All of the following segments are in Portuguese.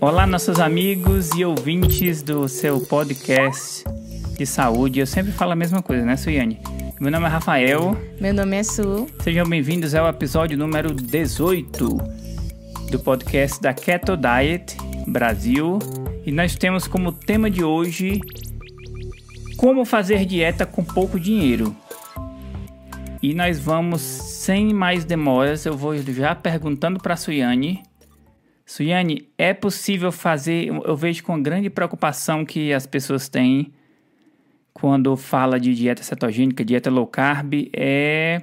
Olá, nossos amigos e ouvintes do seu podcast de saúde. Eu sempre falo a mesma coisa, né, Suiane? Meu nome é Rafael. Meu nome é Su. Sejam bem-vindos ao episódio número 18 do podcast da Keto Diet Brasil. E nós temos como tema de hoje como fazer dieta com pouco dinheiro. E nós vamos, sem mais demoras, eu vou já perguntando para a Suiane Suiane, é possível fazer. Eu vejo com grande preocupação que as pessoas têm quando fala de dieta cetogênica, dieta low carb, é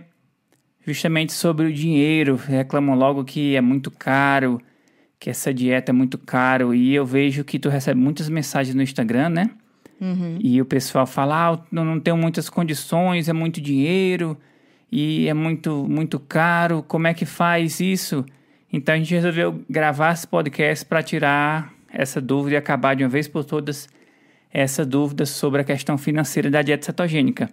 justamente sobre o dinheiro. Reclamam logo que é muito caro, que essa dieta é muito caro. E eu vejo que tu recebe muitas mensagens no Instagram, né? Uhum. E o pessoal fala: ah, eu não tenho muitas condições, é muito dinheiro e é muito, muito caro. Como é que faz isso? Então a gente resolveu gravar esse podcast para tirar essa dúvida e acabar de uma vez por todas essa dúvida sobre a questão financeira da dieta cetogênica.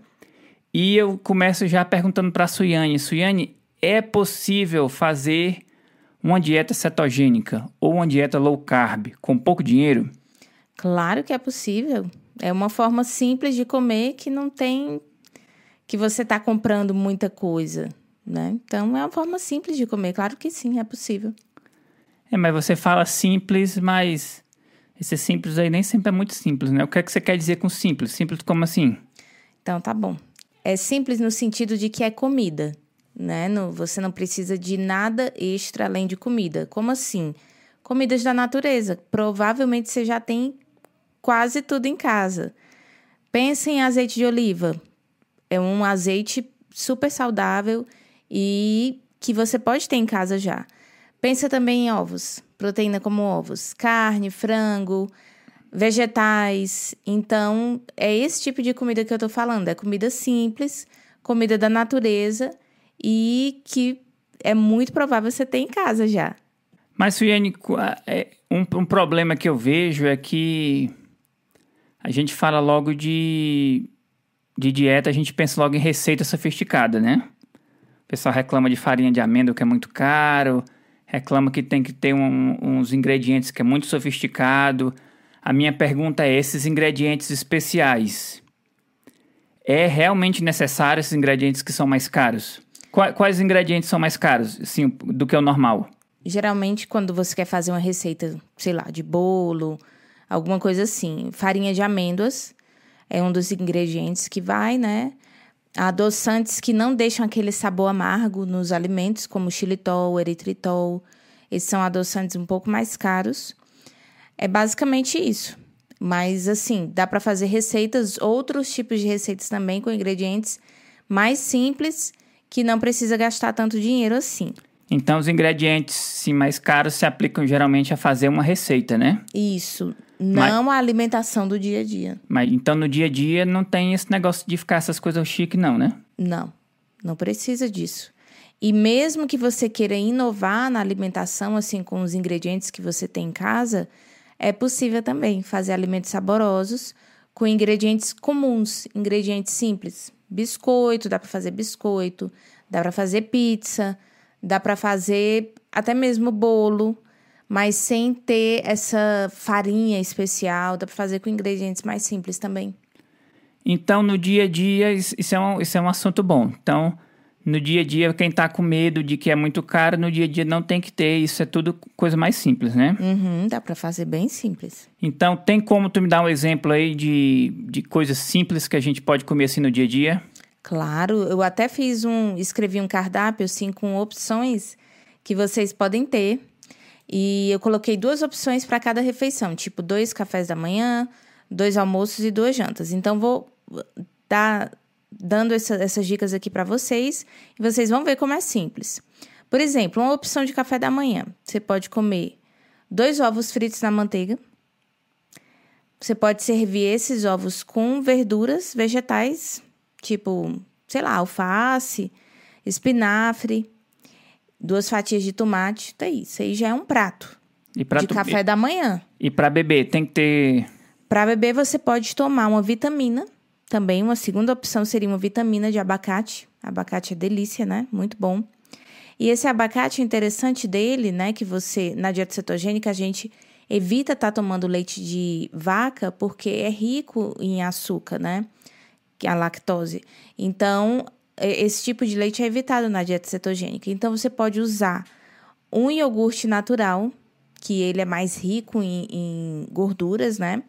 E eu começo já perguntando para a Suiane: Suiane, é possível fazer uma dieta cetogênica ou uma dieta low carb com pouco dinheiro? Claro que é possível. É uma forma simples de comer que não tem que você está comprando muita coisa né? Então é uma forma simples de comer, claro que sim, é possível. É, mas você fala simples, mas esse simples aí nem sempre é muito simples, né? O que é que você quer dizer com simples? Simples como assim? Então tá bom. É simples no sentido de que é comida, né? No, você não precisa de nada extra além de comida. Como assim? Comidas da natureza. Provavelmente você já tem quase tudo em casa. Pense em azeite de oliva. É um azeite super saudável e que você pode ter em casa já. Pensa também em ovos, proteína como ovos, carne, frango, vegetais. Então, é esse tipo de comida que eu tô falando, é comida simples, comida da natureza e que é muito provável você ter em casa já. Mas, Suiane, é, um, um problema que eu vejo é que a gente fala logo de, de dieta, a gente pensa logo em receita sofisticada, né? pessoal reclama de farinha de amêndoa que é muito caro, reclama que tem que ter um, uns ingredientes que é muito sofisticado. A minha pergunta é: esses ingredientes especiais, é realmente necessário esses ingredientes que são mais caros? Quais, ingredientes são mais caros, assim, do que o normal? Geralmente, quando você quer fazer uma receita, sei lá, de bolo, alguma coisa assim, farinha de amêndoas é um dos ingredientes que vai, né? adoçantes que não deixam aquele sabor amargo nos alimentos, como xilitol, eritritol. Esses são adoçantes um pouco mais caros. É basicamente isso. Mas assim, dá para fazer receitas, outros tipos de receitas também com ingredientes mais simples que não precisa gastar tanto dinheiro assim. Então, os ingredientes sim, mais caros se aplicam geralmente a fazer uma receita, né? Isso. Não mas, a alimentação do dia a dia. Mas então no dia a dia não tem esse negócio de ficar essas coisas chique, não, né? Não. Não precisa disso. E mesmo que você queira inovar na alimentação, assim, com os ingredientes que você tem em casa, é possível também fazer alimentos saborosos com ingredientes comuns, ingredientes simples. Biscoito, dá para fazer biscoito, dá para fazer pizza, dá para fazer até mesmo bolo mas sem ter essa farinha especial, dá para fazer com ingredientes mais simples também. Então, no dia a dia, isso é um, isso é um assunto bom. Então, no dia a dia, quem está com medo de que é muito caro, no dia a dia não tem que ter. Isso é tudo coisa mais simples, né? Uhum, dá para fazer bem simples. Então, tem como tu me dar um exemplo aí de, de coisas simples que a gente pode comer assim no dia a dia? Claro, eu até fiz um, escrevi um cardápio assim com opções que vocês podem ter e eu coloquei duas opções para cada refeição, tipo dois cafés da manhã, dois almoços e duas jantas. Então vou dar dando essa, essas dicas aqui para vocês e vocês vão ver como é simples. Por exemplo, uma opção de café da manhã, você pode comer dois ovos fritos na manteiga. Você pode servir esses ovos com verduras, vegetais, tipo, sei lá, alface, espinafre, duas fatias de tomate, tá aí. Isso aí já é um prato de tu... café da manhã. E para beber, tem que ter. Para beber, você pode tomar uma vitamina, também uma segunda opção seria uma vitamina de abacate. Abacate é delícia, né? Muito bom. E esse abacate, o interessante dele, né, que você, na dieta cetogênica, a gente evita estar tá tomando leite de vaca porque é rico em açúcar, né? É a lactose. Então, esse tipo de leite é evitado na dieta cetogênica. Então, você pode usar um iogurte natural, que ele é mais rico em, em gorduras, né?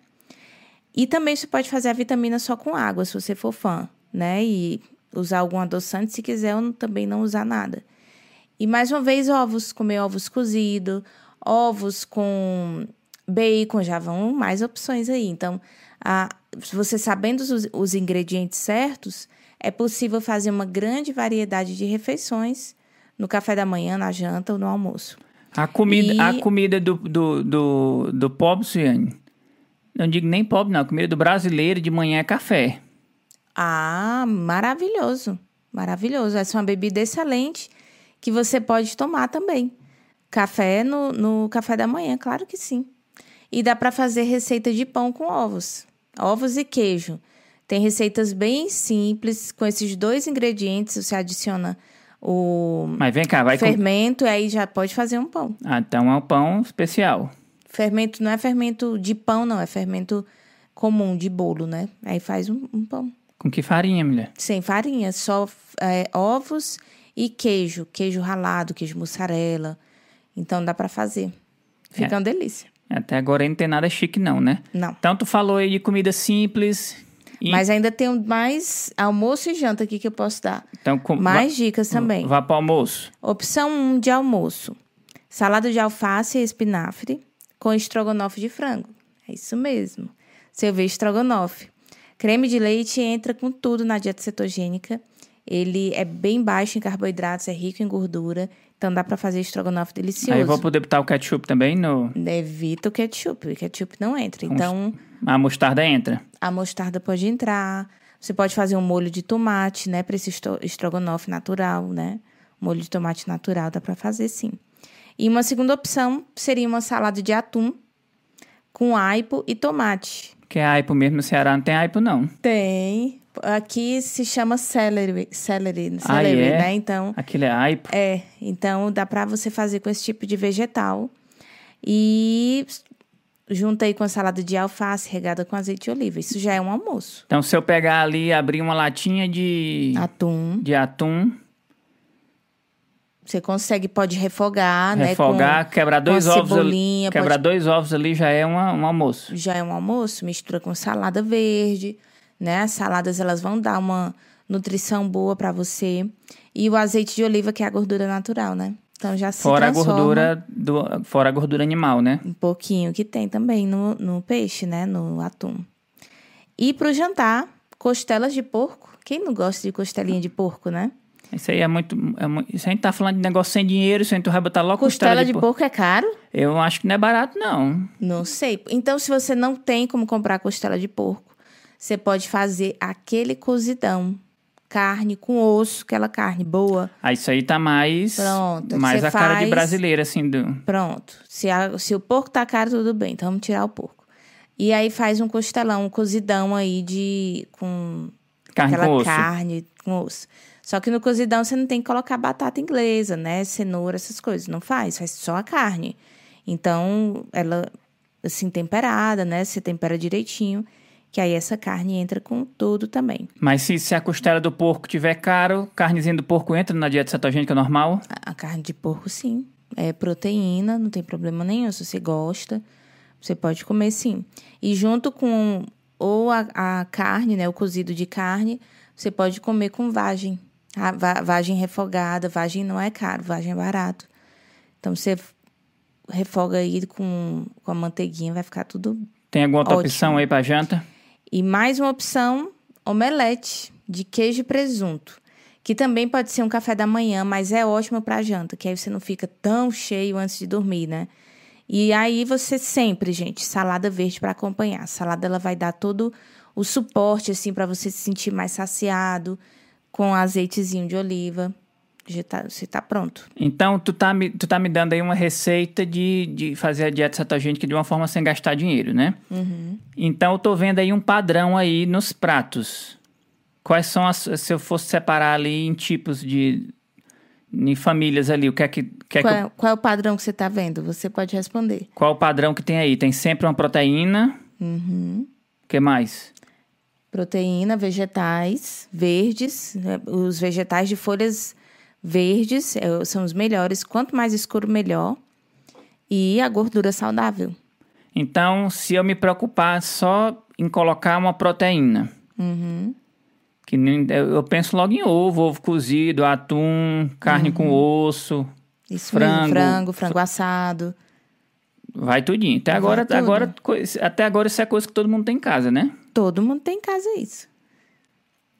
E também você pode fazer a vitamina só com água, se você for fã, né? E usar algum adoçante, se quiser, ou também não usar nada. E mais uma vez, ovos, comer ovos cozidos, ovos com bacon, já vão mais opções aí. Então, a, você sabendo os, os ingredientes certos, é possível fazer uma grande variedade de refeições no café da manhã, na janta ou no almoço. A comida, e... a comida do, do, do, do pobre, Suiane, não digo nem pobre, não. A comida do brasileiro de manhã é café. Ah, maravilhoso. Maravilhoso. Essa é uma bebida excelente que você pode tomar também. Café no, no café da manhã, claro que sim. E dá para fazer receita de pão com ovos. Ovos e queijo. Tem receitas bem simples, com esses dois ingredientes, você adiciona o Mas vem cá, vai fermento com... e aí já pode fazer um pão. Ah, então é um pão especial. Fermento não é fermento de pão, não, é fermento comum, de bolo, né? Aí faz um, um pão. Com que farinha, mulher? Sem farinha, só é, ovos e queijo. Queijo ralado, queijo mussarela. Então dá para fazer. Fica é. uma delícia. Até agora não tem nada chique, não, né? Não. Então tu falou aí de comida simples. E... Mas ainda tem mais almoço e janta aqui que eu posso dar. Então, com... Mais dicas também. Vá para almoço. Opção 1 de almoço: salada de alface e espinafre com estrogonofe de frango. É isso mesmo. Cerveja estrogonofe. Creme de leite entra com tudo na dieta cetogênica. Ele é bem baixo em carboidratos, é rico em gordura. Então dá para fazer estrogonofe delicioso. Aí eu vou poder botar o ketchup também no. Evita o ketchup. O ketchup não entra. Então. A mostarda entra. A mostarda pode entrar. Você pode fazer um molho de tomate, né? Para esse estrogonofe natural, né? Molho de tomate natural dá para fazer sim. E uma segunda opção seria uma salada de atum com aipo e tomate. Que é aipo mesmo no Ceará, não tem aipo não. Tem. Aqui se chama celery, celery, ah, celery ah, é? né? Então, Aquilo é aipo? É, então dá para você fazer com esse tipo de vegetal. E junta aí com a salada de alface regada com azeite de oliva. Isso já é um almoço. Então, se eu pegar ali e abrir uma latinha de atum, de atum você consegue, pode refogar, né? Refogar, quebrar dois ovos ali. Quebrar pode... dois ovos ali já é uma, um almoço. Já é um almoço, mistura com salada verde, né? As saladas elas vão dar uma nutrição boa para você. E o azeite de oliva, que é a gordura natural, né? Então já se fora transforma... a gordura do fora a gordura animal, né? Um pouquinho que tem também no, no peixe, né? No atum. E pro jantar, costelas de porco. Quem não gosta de costelinha de porco, né? Isso aí é muito, é muito. Isso a gente tá falando de negócio sem dinheiro, isso a gente vai botar logo costela, costela de, de porco. é caro? Eu acho que não é barato, não. Não sei. Então, se você não tem como comprar costela de porco, você pode fazer aquele cozidão. Carne com osso, aquela carne boa. Ah, isso aí tá mais. Pronto. Mais a faz... cara de brasileira, assim. Do... Pronto. Se, a, se o porco tá caro, tudo bem. Então vamos tirar o porco. E aí faz um costelão, um cozidão aí de. com. Carne aquela com osso. carne com osso. Só que no cozidão você não tem que colocar batata inglesa, né? Cenoura, essas coisas. Não faz, faz só a carne. Então, ela, assim, temperada, né? Você tempera direitinho. Que aí essa carne entra com tudo também. Mas se, se a costela do porco tiver caro, carnezinha do porco entra na dieta cetogênica normal? A, a carne de porco, sim. É proteína, não tem problema nenhum. Se você gosta, você pode comer sim. E junto com ou a, a carne, né? O cozido de carne, você pode comer com vagem. A vagem refogada, vagem não é caro, vagem é barato. Então você refoga aí com, com a manteiguinha, vai ficar tudo. Tem alguma outra ótimo. opção aí para janta? E mais uma opção, omelete de queijo e presunto, que também pode ser um café da manhã, mas é ótimo para janta, que aí você não fica tão cheio antes de dormir, né? E aí você sempre, gente, salada verde para acompanhar. A salada ela vai dar todo o suporte assim para você se sentir mais saciado com azeitezinho de oliva. Já tá, você tá pronto. Então, tu tá, me, tu tá me dando aí uma receita de, de fazer a dieta cetogênica de uma forma sem gastar dinheiro, né? Uhum. Então, eu tô vendo aí um padrão aí nos pratos. Quais são as... Se eu fosse separar ali em tipos de... Em famílias ali, o que é que... que, é Qual, que é, qual é o padrão que você tá vendo? Você pode responder. qual o padrão que tem aí? Tem sempre uma proteína. Uhum. O que mais? Proteína, vegetais verdes. né? Os vegetais de folhas verdes é, são os melhores. Quanto mais escuro, melhor. E a gordura saudável. Então, se eu me preocupar só em colocar uma proteína... Uhum. Que nem, eu penso logo em ovo, ovo cozido, atum, carne com osso, Isso Frango. mesmo, frango, frango assado. vai tudinho. Até agora, agora, até agora isso é coisa que todo mundo tem em casa, né? Todo mundo tem em casa isso.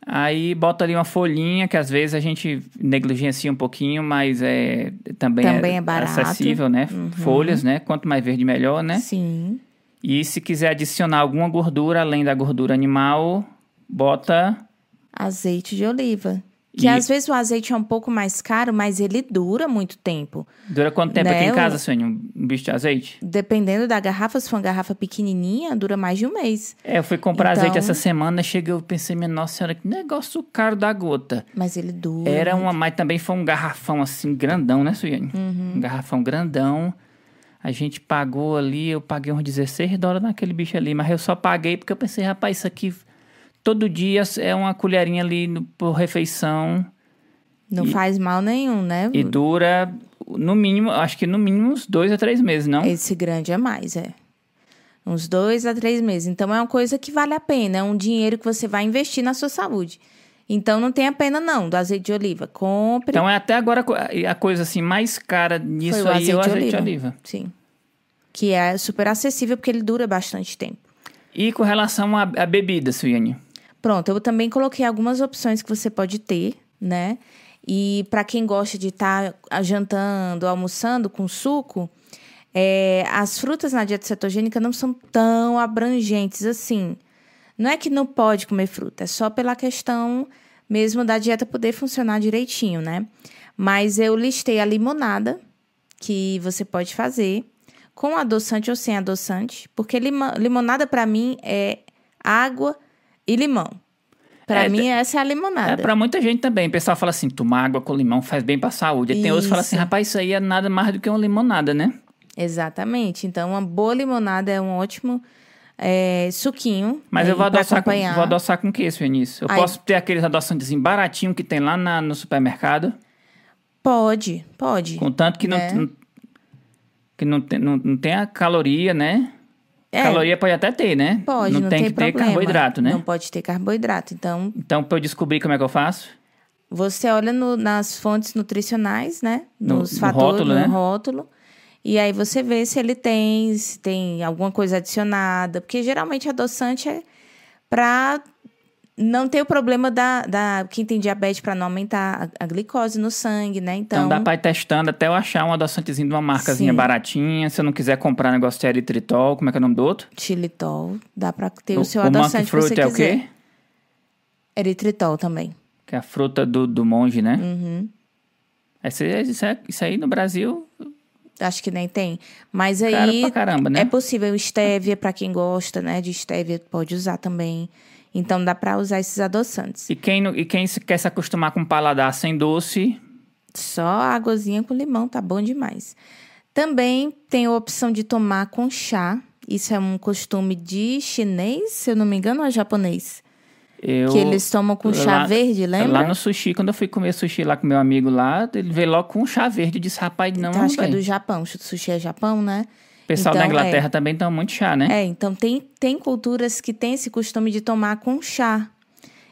Aí bota ali uma folhinha, que às vezes a gente negligencia um pouquinho, mas é também, Também é. Uhum. acessível, né? Folhas, né? Quanto mais verde, melhor, né? Sim. E se quiser adicionar alguma gordura além da gordura animal, bota Azeite de oliva. Que E- às vezes o azeite é um pouco mais caro, mas ele dura muito tempo. Dura quanto tempo Né, aqui em o- casa, Sônia? Um bicho de azeite? Dependendo da garrafa, se for uma garrafa pequenininha, dura mais de um mês. É, eu fui comprar Então- azeite essa semana, cheguei, eu pensei, minha nossa senhora, que negócio caro da gota. Mas ele dura. Era uma, mas também foi um garrafão assim, grandão, né, Suiane? Uhum. Um garrafão grandão. A gente pagou ali, eu paguei uns 16 dólares naquele bicho ali, mas eu só paguei porque eu pensei, rapaz, isso aqui todo dia é uma colherinha ali no- por refeição Não faz mal nenhum, né? e dura, no mínimo, acho que no mínimo uns dois a três meses, não? Esse grande é mais, é. Uns dois a três meses. Então é uma coisa que vale a pena. É um dinheiro que você vai investir na sua saúde. Então não tem a pena, não, do azeite de oliva. Compre. Então é até agora a coisa assim mais cara nisso aí é o azeite de oliva. Sim. Que é super acessível porque ele dura bastante tempo. E com relação à, à bebida, Suiane? Pronto, eu também coloquei algumas opções que você pode ter, né? E para quem gosta de estar jantando, almoçando com suco, é, as frutas na dieta cetogênica não são tão abrangentes assim. Não é que não pode comer fruta, é só pela questão mesmo da dieta poder funcionar direitinho, né? Mas eu listei a limonada, que você pode fazer, com adoçante ou sem adoçante, porque limonada para mim é água e limão. Para É, mim, essa é a limonada. É pra muita gente também. O pessoal fala assim, tomar água com limão faz bem pra saúde. E tem outros que falam assim, rapaz, isso aí é nada mais do que uma limonada, né? Exatamente. Então, uma boa limonada é um ótimo é, suquinho. Mas eu vou pra adoçar, com, vou adoçar com o que, Suenice? Eu posso ter aqueles adoçantes baratinhos que tem lá na- no supermercado, Pode, pode. contanto que não, É. não- que não tem, não, não tem a caloria, né? É, Caloria pode até ter, né? pode, não, não, tem, que ter problema. carboidrato, né? Não pode ter carboidrato. Então, Então, pra eu descobrir como é que eu faço, Você olha no- nas fontes nutricionais, né? No- Nos no fatores, rótulo, no né? rótulo. E aí você vê se ele tem, se tem alguma coisa adicionada. Porque geralmente adoçante é pra não ter o problema da. da quem tem diabetes para não aumentar a, a glicose no sangue, né? então, Então, dá pra ir testando até eu achar um adoçantezinho de uma marcazinha Sim. baratinha. Se eu não quiser comprar negócio de eritritol, como é que é o nome do outro? xilitol, dá pra ter o, seu o adoçante que você fruit é o quê? Eritritol também. Que é a fruta do, do monge, né? Uhum. Esse, isso, é- isso aí no Brasil, Acho que nem tem. Mas aí pra caramba, né? É possível estévia para quem gosta, né? De estévia pode usar também. Então dá para usar esses adoçantes. E quem, e quem quer se acostumar com paladar sem doce, Só águazinha com limão tá bom demais. Também tem a opção de tomar com chá. Isso é um costume de chinês, se eu não me engano, ou é japonês? eu... que eles tomam com chá lá- verde, lembra? Lá no sushi, quando eu fui comer sushi lá com meu amigo lá, ele veio logo com chá verde e disse, rapaz, não, então, acho que é do Japão. O sushi é Japão, né? O pessoal da Então, Inglaterra é. também toma muito chá, né? É, então tem, tem culturas que têm esse costume de tomar com chá.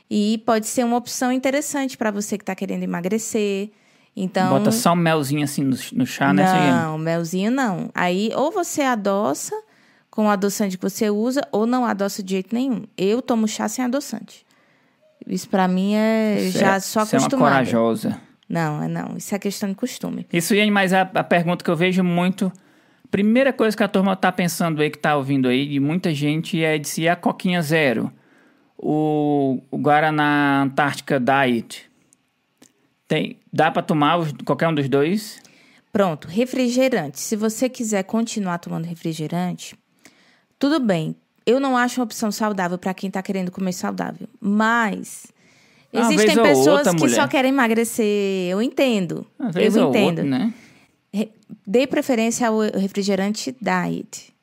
E pode ser uma opção interessante para você que está querendo emagrecer. Então, Bota só um melzinho assim no, no chá, né? Não, melzinho não. Aí ou você adoça com o adoçante que você usa ou não adoça de jeito nenhum. Eu tomo chá sem adoçante. Isso para mim é Isso já é- só Você é uma corajosa. não, é não. Isso é questão de costume. Isso, Iane, mas a, a pergunta que eu vejo muito... Primeira coisa que a turma tá pensando aí, que tá ouvindo aí, de muita gente, é de se a Coquinha Zero, o, o Guaraná Antártica Diet, Tem, dá para tomar os- qualquer um dos dois? Pronto, refrigerante. Se você quiser continuar tomando refrigerante, tudo bem. Eu não acho uma opção saudável para quem tá querendo comer saudável, mas Uma existem pessoas outra, que mulher. só querem emagrecer. Eu entendo. Às vezes eu entendo. outro, né? Dê preferência ao refrigerante diet,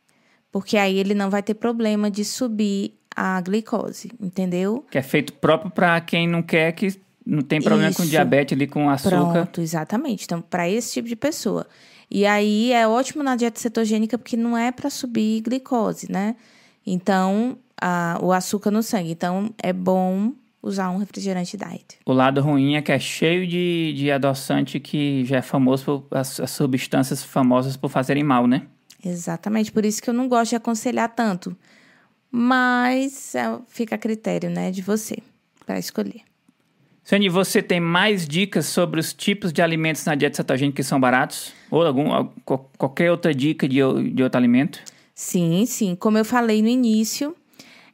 porque aí ele não vai ter problema de subir a glicose, entendeu? Que é feito próprio para quem não quer que não tem problema com Isso. diabetes ali com açúcar. Pronto, exatamente. Então, para esse tipo de pessoa. E aí é ótimo na dieta cetogênica porque não é para subir glicose, né? Então, a- o açúcar no sangue. Então, é bom usar um refrigerante diet. O lado ruim é que é cheio de, de adoçante que já é famoso por as, as substâncias famosas por fazerem mal, né? Exatamente. Por isso que eu não gosto de aconselhar tanto. Mas é, fica a critério, né, de você para escolher. Sandy, você tem mais dicas sobre os tipos de alimentos na dieta cetogênica que são baratos? Ou algum, al- qual- qualquer outra dica de, de outro alimento? Sim, sim. Como eu falei no início,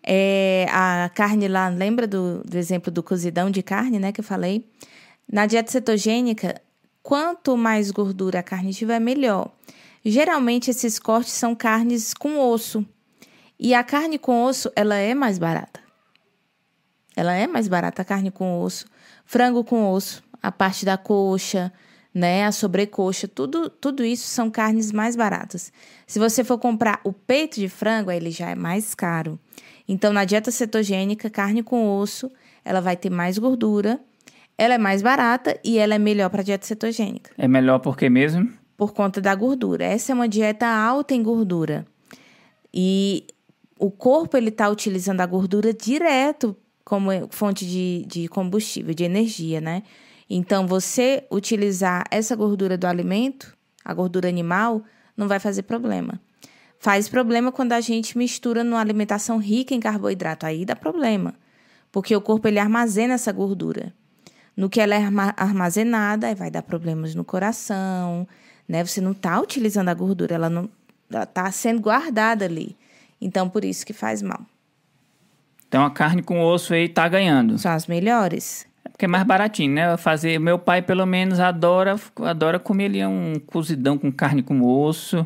é, a carne lá, lembra do, do exemplo do cozidão de carne, né, que eu falei? Na dieta cetogênica, quanto mais gordura a carne tiver, melhor. Geralmente, esses cortes são carnes com osso. E a carne com osso, ela é mais barata. Ela é mais barata, a carne com osso. Frango com osso, a parte da coxa, né? A sobrecoxa, tudo, tudo isso são carnes mais baratas. Se você for comprar o peito de frango, ele já é mais caro. Então, na dieta cetogênica, carne com osso, ela vai ter mais gordura, ela é mais barata e ela é melhor para dieta cetogênica É melhor porque mesmo? por conta da gordura. Essa é uma dieta alta em gordura. E o corpo ele está utilizando a gordura direto como fonte de, de combustível, de energia, né? Então, você utilizar essa gordura do alimento, a gordura animal, não vai fazer problema. Faz problema quando a gente mistura numa alimentação rica em carboidrato. Aí dá problema. Porque o corpo ele armazena essa gordura. No que ela é arma- armazenada, aí vai dar problemas no coração, né? Você não está utilizando a gordura, ela não ela tá sendo guardada ali. Então, por isso que faz mal. Então a carne com osso aí tá ganhando. São as melhores. É porque é mais baratinho, né? Fazer, meu pai pelo menos adora, adora comer ali um cozidão com carne com osso.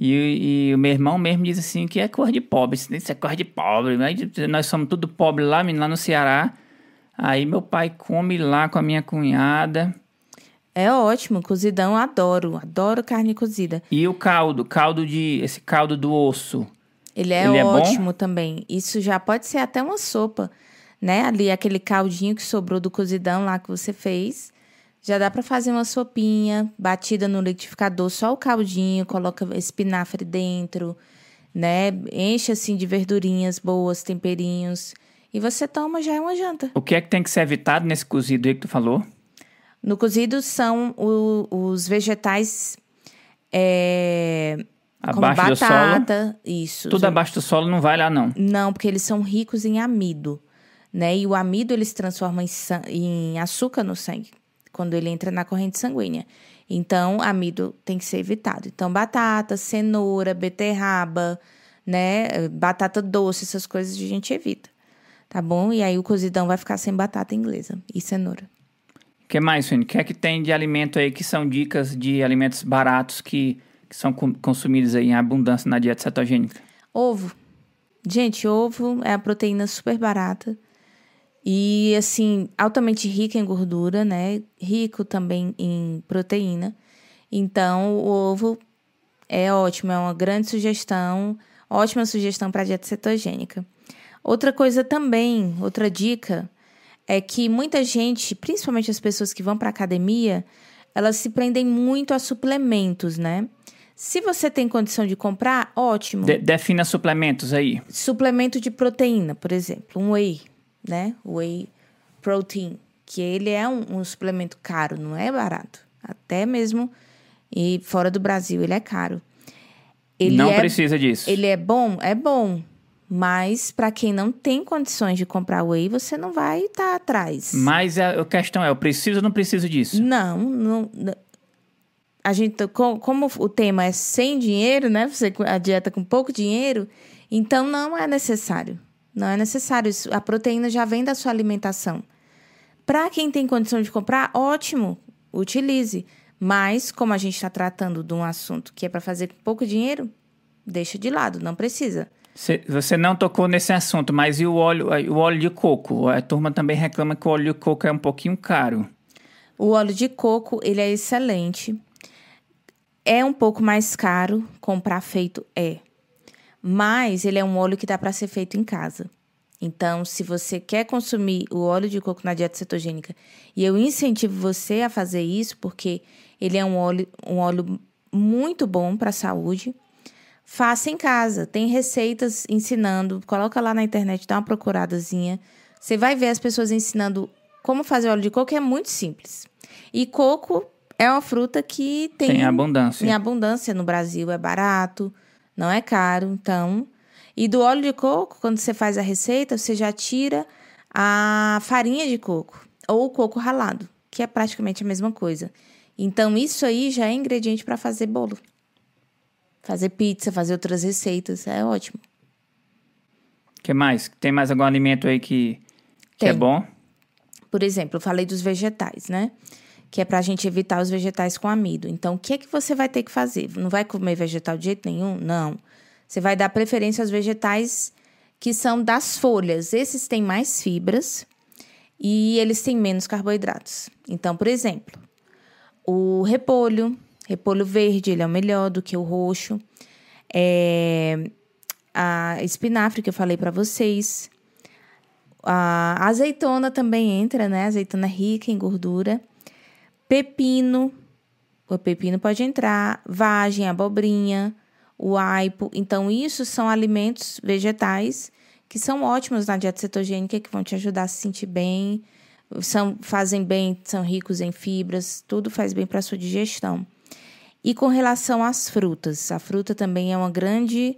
E, e o meu irmão mesmo diz assim que é cor de pobre, isso é cor de pobre. né? Nós somos tudo pobre lá, lá no Ceará. Aí meu pai come lá com a minha cunhada. É ótimo, cozidão, adoro. Adoro carne cozida. E o caldo, caldo de. Esse caldo do osso. Ele é Ele é ótimo também. Isso já pode ser até uma sopa, né? Ali aquele caldinho que sobrou do cozidão lá que você fez. Já dá pra fazer uma sopinha batida no liquidificador, só o caldinho, coloca espinafre dentro, né? Enche assim de verdurinhas boas, temperinhos. E você toma, já é uma janta. O que é que tem que ser evitado nesse cozido aí que tu falou? No cozido são o- os vegetais é, como Abaixo do solo. batata, isso. Tudo abaixo do solo não vai lá, não. Não, porque eles são ricos em amido, né? E o amido ele se transforma em, em açúcar no sangue quando ele entra na corrente sanguínea. Então, amido tem que ser evitado. Então, batata, cenoura, beterraba, né? Batata doce, essas coisas a gente evita. Tá bom? E aí o cozidão vai ficar sem batata inglesa e cenoura. O que mais, Suene? O que é que tem de alimento aí que são dicas de alimentos baratos que, que são consumidos aí em abundância na dieta cetogênica? Ovo. Gente, ovo é a proteína super barata. E, assim, altamente rica em gordura, né? Rico também em proteína. Então, o ovo é ótimo, é uma grande sugestão, ótima sugestão para dieta cetogênica. Outra coisa também, outra dica, é que muita gente, principalmente as pessoas que vão para academia, elas se prendem muito a suplementos, né? Se você tem condição de comprar, ótimo. De- defina suplementos aí. Suplemento de proteína, por exemplo, um whey, né? Whey protein, que ele é um, um suplemento caro, não é barato. Até mesmo e fora do Brasil ele é caro. Ele não é, precisa disso. Ele é bom, é bom, mas para quem não tem condições de comprar whey, você não vai estar atrás. Mas a, a questão é, eu preciso ou não preciso disso? Não, não. não. A gente, co- como o tema é sem dinheiro, né? Você a dieta com pouco dinheiro, então não é necessário. Não é necessário. Isso- A proteína já vem da sua alimentação. Para quem tem condição de comprar, ótimo, utilize. Mas, como a gente está tratando de um assunto que é para fazer com pouco dinheiro, deixa de lado, não precisa. Você não tocou nesse assunto, mas e o óleo, o óleo de coco? A turma também reclama que o óleo de coco é um pouquinho caro. O óleo de coco, ele é excelente. É um pouco mais caro comprar feito, é. Mas ele é um óleo que dá para ser feito em casa. Então, se você quer consumir o óleo de coco na dieta cetogênica, e eu incentivo você a fazer isso, porque ele é um óleo, um óleo muito bom para a saúde, faça em casa. Tem receitas ensinando, coloca lá na internet, dá uma procuradazinha. Você vai ver as pessoas ensinando como fazer óleo de coco, é muito simples. E coco é uma fruta que tem, tem abundância. Tem abundância no Brasil, é barato, não é caro, então e do óleo de coco, quando você faz a receita, você já tira a farinha de coco ou o coco ralado, que é praticamente a mesma coisa. Então, isso aí já é ingrediente para fazer bolo. Fazer pizza, fazer outras receitas, é ótimo. que mais? Tem mais algum alimento aí que, que é bom? Por exemplo, eu falei dos vegetais, né? Que é para a gente evitar os vegetais com amido. Então, o que é que você vai ter que fazer? Não vai comer vegetal de jeito nenhum? Não. Você vai dar preferência aos vegetais que são das folhas. Esses têm mais fibras e eles têm menos carboidratos. Então, por exemplo, o repolho, repolho verde, ele é o melhor do que o roxo. É, a espinafre que eu falei para vocês. A azeitona também entra, né? azeitona rica em gordura. Pepino, o pepino pode entrar. Vagem, abobrinha, o aipo. Então, isso são alimentos vegetais que são ótimos na dieta cetogênica, que vão te ajudar a se sentir bem, são, fazem bem, são ricos em fibras, tudo faz bem para a sua digestão. E com relação às frutas, a fruta também é uma grande.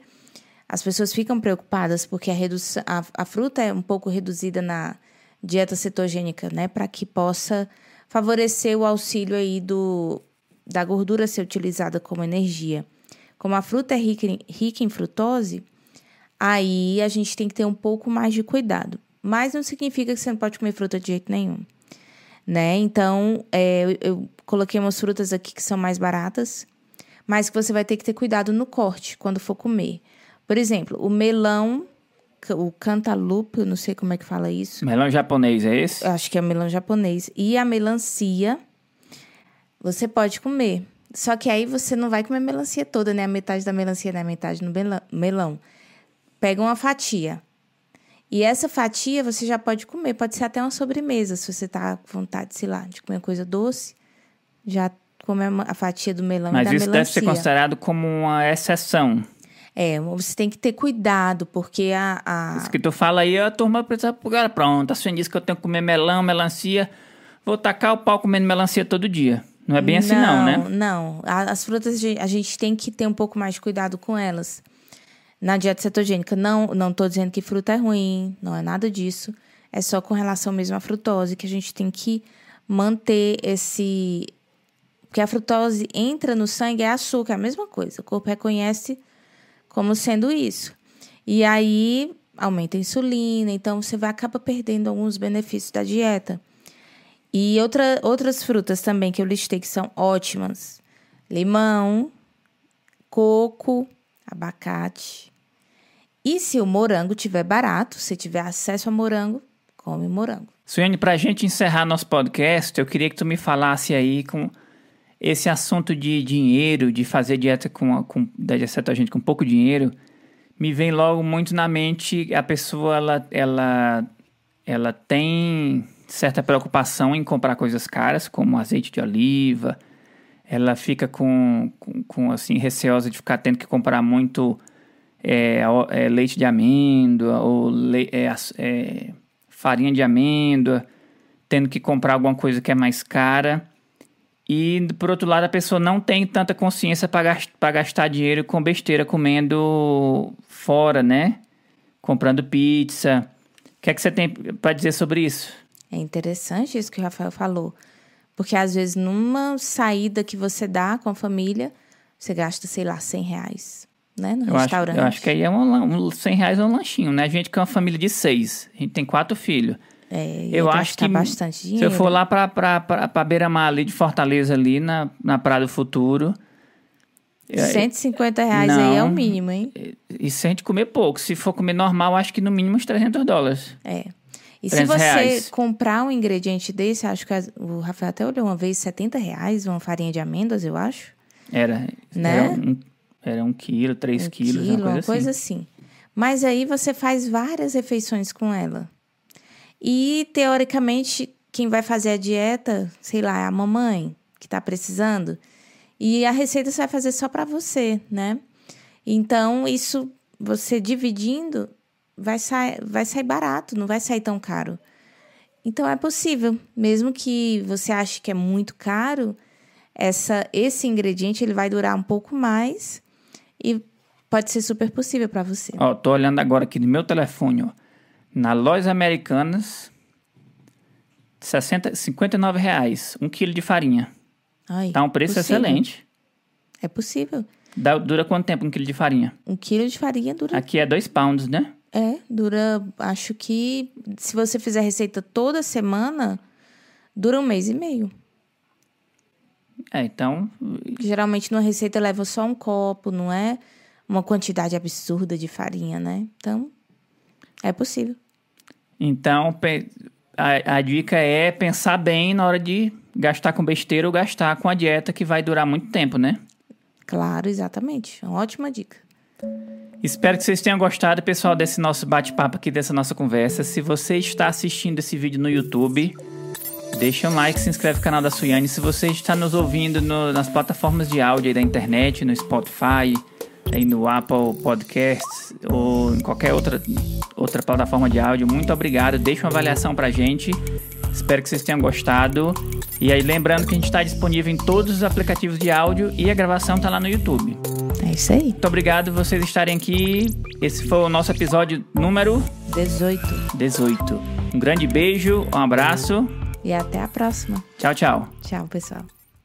As pessoas ficam preocupadas porque a, redução, a, a fruta é um pouco reduzida na dieta cetogênica, né? Para que possa favorecer o auxílio aí do, da gordura ser utilizada como energia. Como a fruta é rica em, rica em frutose, aí a gente tem que ter um pouco mais de cuidado. Mas não significa que você não pode comer fruta de jeito nenhum. Né? Então, é, eu, eu coloquei umas frutas aqui que são mais baratas, mas que você vai ter que ter cuidado no corte quando for comer. Por exemplo, o melão, o cantaloupe, eu não sei como é que fala isso. Melão japonês, é esse? Acho que é melão japonês. E a melancia, você pode comer. Só que aí você não vai comer a melancia toda, né? A metade da melancia, né? A metade no melão. Pega uma fatia. E essa fatia você já pode comer. Pode ser até uma sobremesa, se você tá com vontade, sei lá, de comer coisa doce. Já come a fatia do melão Mas e da isso melancia. deve ser considerado como uma exceção. É, você tem que ter cuidado, porque a... a... Isso que tu fala aí, a turma precisa... Cara, pronto, a senhora disse que eu tenho que comer melão, melancia... Vou tacar o pau comendo melancia todo dia. Não é bem assim, não, né? Não, As frutas a gente tem que ter um pouco mais de cuidado com elas. Na dieta cetogênica, não, não tô dizendo que fruta é ruim, não é nada disso. É só com relação mesmo à frutose que a gente tem que manter esse. Porque a frutose entra no sangue, é açúcar, é a mesma coisa. O corpo reconhece como sendo isso. E aí aumenta a insulina, então você vai acabar perdendo alguns benefícios da dieta. E outra, outras frutas também que eu listei que são ótimas: limão, coco, abacate. E se o morango tiver barato, se tiver acesso a morango, come morango. Suene, para a gente encerrar nosso podcast, eu queria que tu me falasse aí com esse assunto de dinheiro, de fazer dieta com, com dieta gente com pouco dinheiro, me vem logo muito na mente a pessoa ela ela ela tem certa preocupação em comprar coisas caras, como azeite de oliva. Ela fica com, com, com assim, receosa de ficar tendo que comprar muito é, é, leite de amêndoa ou le, é, é, farinha de amêndoa, tendo que comprar alguma coisa que é mais cara. E, por outro lado, a pessoa não tem tanta consciência para gastar, dinheiro com besteira, comendo fora, né? Comprando pizza. O que é que você tem para dizer sobre isso? É interessante isso que o Rafael falou. Porque às vezes numa saída que você dá com a família, você gasta, sei lá, 100 reais, né? No eu restaurante. Acho, eu acho que aí é um, um, 100 reais é um lanchinho, né? A gente que é uma família de seis, a gente tem quatro filhos. É, Eu acho que bastante se dinheiro. eu for lá pra beira-mar ali de Fortaleza, ali na, na Praia do Futuro, 150 reais aí é o Não. mínimo, hein? e se a gente comer pouco, se for comer normal, acho que no mínimo uns 300 dólares. É. E se 300 você reais. comprar um ingrediente desse, acho que o Rafael até olhou uma vez, 70 reais, uma farinha de amêndoas, eu acho. Era, Né? era, um, era um quilo, três um quilos, quilo, uma coisa assim. assim. Mas aí você faz várias refeições com ela. E, teoricamente, quem vai fazer a dieta, sei lá, é a mamãe que tá precisando. E a receita você vai fazer só para você, né? Então, isso, você dividindo, vai, sa vai sair barato, não vai sair tão caro. Então, é possível. Mesmo que você ache que é muito caro, essa, esse ingrediente ele vai durar um pouco mais e pode ser super possível para você. Ó, tô olhando agora aqui no meu telefone, ó. Na Lojas Americanas, 60, 59 reais, um quilo de farinha. Ai, Tá um preço possível. excelente. É possível. Dá- dura quanto tempo um quilo de farinha? Um quilo de farinha dura. Aqui é dois pounds, né? É, dura. Acho que se você fizer receita toda semana, dura um mês e meio. É, então, Geralmente numa receita leva só um copo, não é uma quantidade absurda de farinha, né? Então, é possível. então a, a dica é pensar bem na hora de gastar com besteira ou gastar com a dieta que vai durar muito tempo, né? Claro, exatamente. Uma ótima dica. Espero que vocês tenham gostado, pessoal, desse nosso bate-papo aqui, dessa nossa conversa. Se você está assistindo esse vídeo no YouTube, deixa um like, se inscreve no canal da Suiane. Se você está nos ouvindo no- nas plataformas de áudio aí da internet, no Spotify, aí no Apple Podcasts ou em qualquer outra, outra plataforma de áudio, muito obrigado. Deixa uma avaliação pra gente. Espero que vocês tenham gostado. E aí, lembrando que a gente está disponível em todos os aplicativos de áudio e a gravação está lá no YouTube. É isso aí. Muito obrigado vocês estarem aqui. Esse foi o nosso episódio número 18. 18. Um grande beijo, um abraço. E até a próxima. Tchau, tchau. Tchau, pessoal.